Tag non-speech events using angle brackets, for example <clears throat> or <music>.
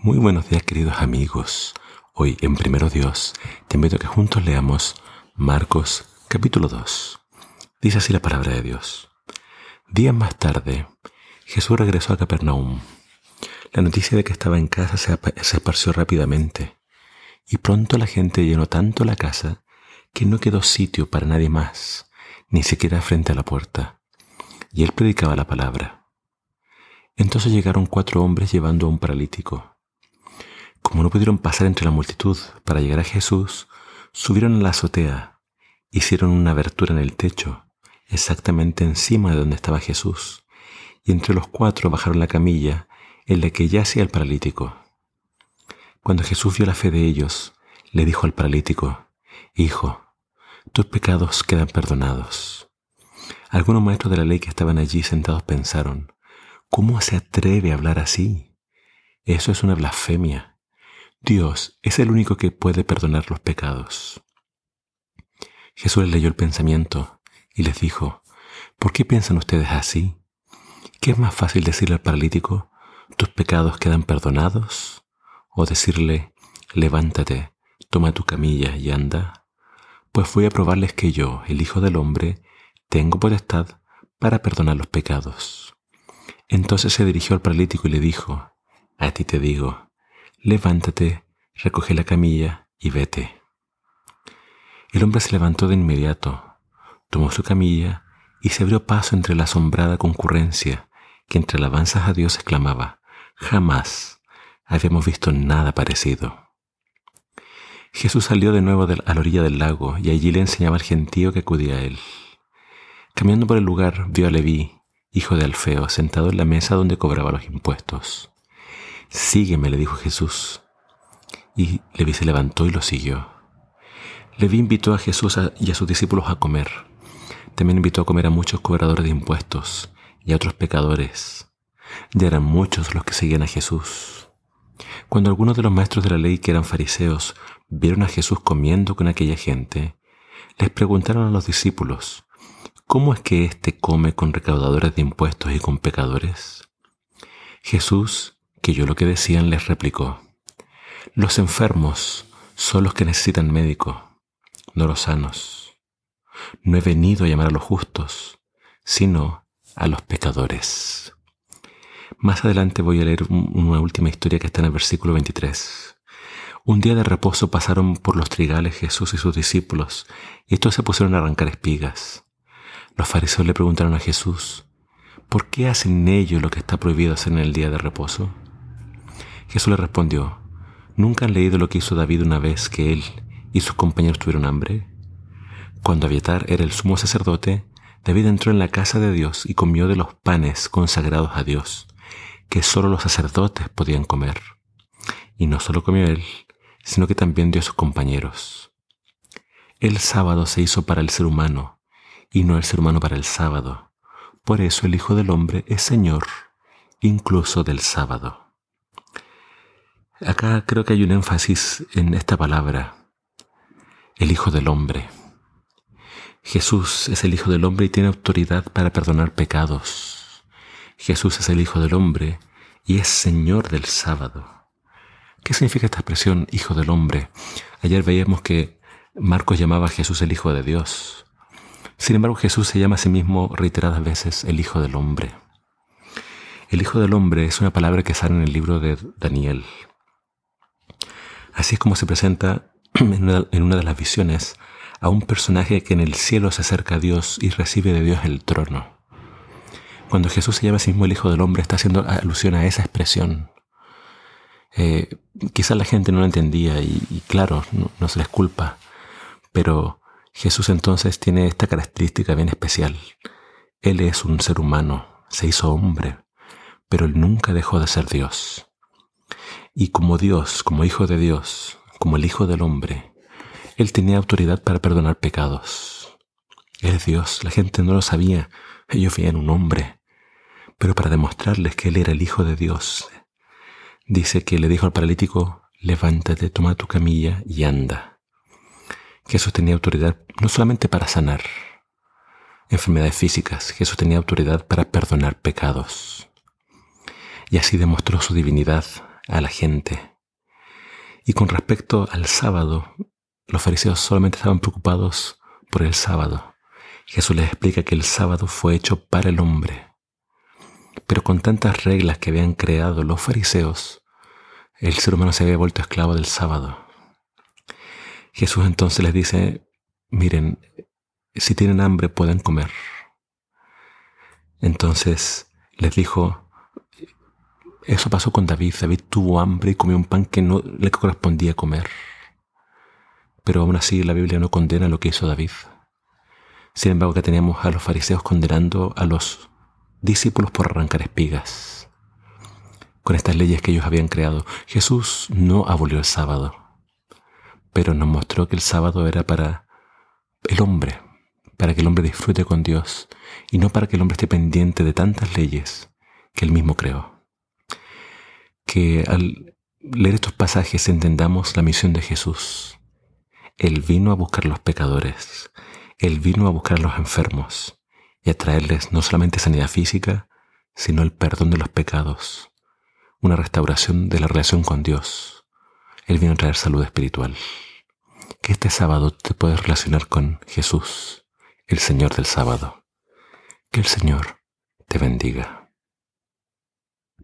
Muy buenos días queridos amigos. Hoy en Primero Dios te invito a que juntos leamos Marcos capítulo 2. Dice así la palabra de Dios. Días más tarde, Jesús regresó a Capernaum. La noticia de que estaba en casa se, se esparció rápidamente y pronto la gente llenó tanto la casa que no quedó sitio para nadie más, ni siquiera frente a la puerta. Y él predicaba la palabra. Entonces llegaron cuatro hombres llevando a un paralítico como no pudieron pasar entre la multitud para llegar a Jesús, subieron a la azotea, hicieron una abertura en el techo, exactamente encima de donde estaba Jesús, y entre los cuatro bajaron la camilla en la que yacía el paralítico. Cuando Jesús vio la fe de ellos, le dijo al paralítico, Hijo, tus pecados quedan perdonados. Algunos maestros de la ley que estaban allí sentados pensaron, ¿cómo se atreve a hablar así? Eso es una blasfemia. Dios es el único que puede perdonar los pecados. Jesús les leyó el pensamiento y les dijo, ¿por qué piensan ustedes así? ¿Qué es más fácil decirle al paralítico, tus pecados quedan perdonados? ¿O decirle, levántate, toma tu camilla y anda? Pues voy a probarles que yo, el Hijo del Hombre, tengo potestad para perdonar los pecados. Entonces se dirigió al paralítico y le dijo, a ti te digo, levántate, recoge la camilla y vete. El hombre se levantó de inmediato, tomó su camilla y se abrió paso entre la asombrada concurrencia que entre alabanzas a Dios exclamaba, jamás habíamos visto nada parecido. Jesús salió de nuevo a la orilla del lago y allí le enseñaba al gentío que acudía a él. Caminando por el lugar vio a Leví, hijo de Alfeo, sentado en la mesa donde cobraba los impuestos. Sígueme, le dijo Jesús. Y Leví se levantó y lo siguió. Leví invitó a Jesús y a sus discípulos a comer. También invitó a comer a muchos cobradores de impuestos y a otros pecadores. Ya eran muchos los que seguían a Jesús. Cuando algunos de los maestros de la ley que eran fariseos vieron a Jesús comiendo con aquella gente, les preguntaron a los discípulos, ¿cómo es que éste come con recaudadores de impuestos y con pecadores? Jesús que yo lo que decían les replicó, los enfermos son los que necesitan médico, no los sanos. No he venido a llamar a los justos, sino a los pecadores. Más adelante voy a leer una última historia que está en el versículo 23. Un día de reposo pasaron por los trigales Jesús y sus discípulos, y estos se pusieron a arrancar espigas. Los fariseos le preguntaron a Jesús, ¿por qué hacen ellos lo que está prohibido hacer en el día de reposo? Jesús le respondió, ¿nunca han leído lo que hizo David una vez que él y sus compañeros tuvieron hambre? Cuando Abiatar era el sumo sacerdote, David entró en la casa de Dios y comió de los panes consagrados a Dios, que sólo los sacerdotes podían comer. Y no solo comió él, sino que también dio a sus compañeros. El sábado se hizo para el ser humano, y no el ser humano para el sábado. Por eso el Hijo del Hombre es Señor, incluso del sábado. Acá creo que hay un énfasis en esta palabra, el Hijo del Hombre. Jesús es el Hijo del Hombre y tiene autoridad para perdonar pecados. Jesús es el Hijo del Hombre y es Señor del sábado. ¿Qué significa esta expresión Hijo del Hombre? Ayer veíamos que Marcos llamaba a Jesús el Hijo de Dios. Sin embargo, Jesús se llama a sí mismo reiteradas veces el Hijo del Hombre. El Hijo del Hombre es una palabra que sale en el libro de Daniel, Así es como se presenta <clears throat> en una, de las visiones a un personaje que en el cielo se acerca a Dios y recibe de Dios el trono. Cuando Jesús se llama a sí mismo el Hijo del Hombre, está haciendo alusión a esa expresión. Eh, quizás la gente no lo entendía y, claro, no, no, se les culpa, pero Jesús entonces tiene esta característica bien especial. Él es un ser humano, se hizo hombre, pero él nunca dejó de ser Dios. Y como Dios, como Hijo de Dios, como el Hijo del Hombre, Él tenía autoridad para perdonar pecados. Él es Dios, la gente no lo sabía, ellos veían un hombre. Pero para demostrarles que Él era el Hijo de Dios, dice que le dijo al paralítico, levántate, toma tu camilla y anda. Jesús tenía autoridad no solamente para sanar enfermedades físicas, Jesús tenía autoridad para perdonar pecados. Y así demostró su divinidad a la gente. Y con respecto al sábado, los fariseos solamente estaban preocupados por el sábado. Jesús les explica que el sábado fue hecho para el hombre. Pero con tantas reglas que habían creado los fariseos, el ser humano se había vuelto esclavo del sábado. Jesús entonces les dice, miren, si tienen hambre pueden comer. Entonces les dijo, eso pasó con David. David tuvo hambre y comió un pan que no le correspondía comer. Pero aún así la Biblia no condena lo que hizo David. Sin embargo, que teníamos a los fariseos condenando a los discípulos por arrancar espigas. Con estas leyes que ellos habían creado, Jesús no abolió el sábado, pero nos mostró que el sábado era para el hombre, para que el hombre disfrute con Dios y no para que el hombre esté pendiente de tantas leyes que él mismo creó. Que al leer estos pasajes entendamos la misión de Jesús. Él vino a buscar a los pecadores, Él vino a buscar a los enfermos y a traerles no solamente sanidad física, sino el perdón de los pecados, una restauración de la relación con Dios. Él vino a traer salud espiritual. Que este sábado te puedes relacionar con Jesús, el Señor del sábado. Que el Señor te bendiga.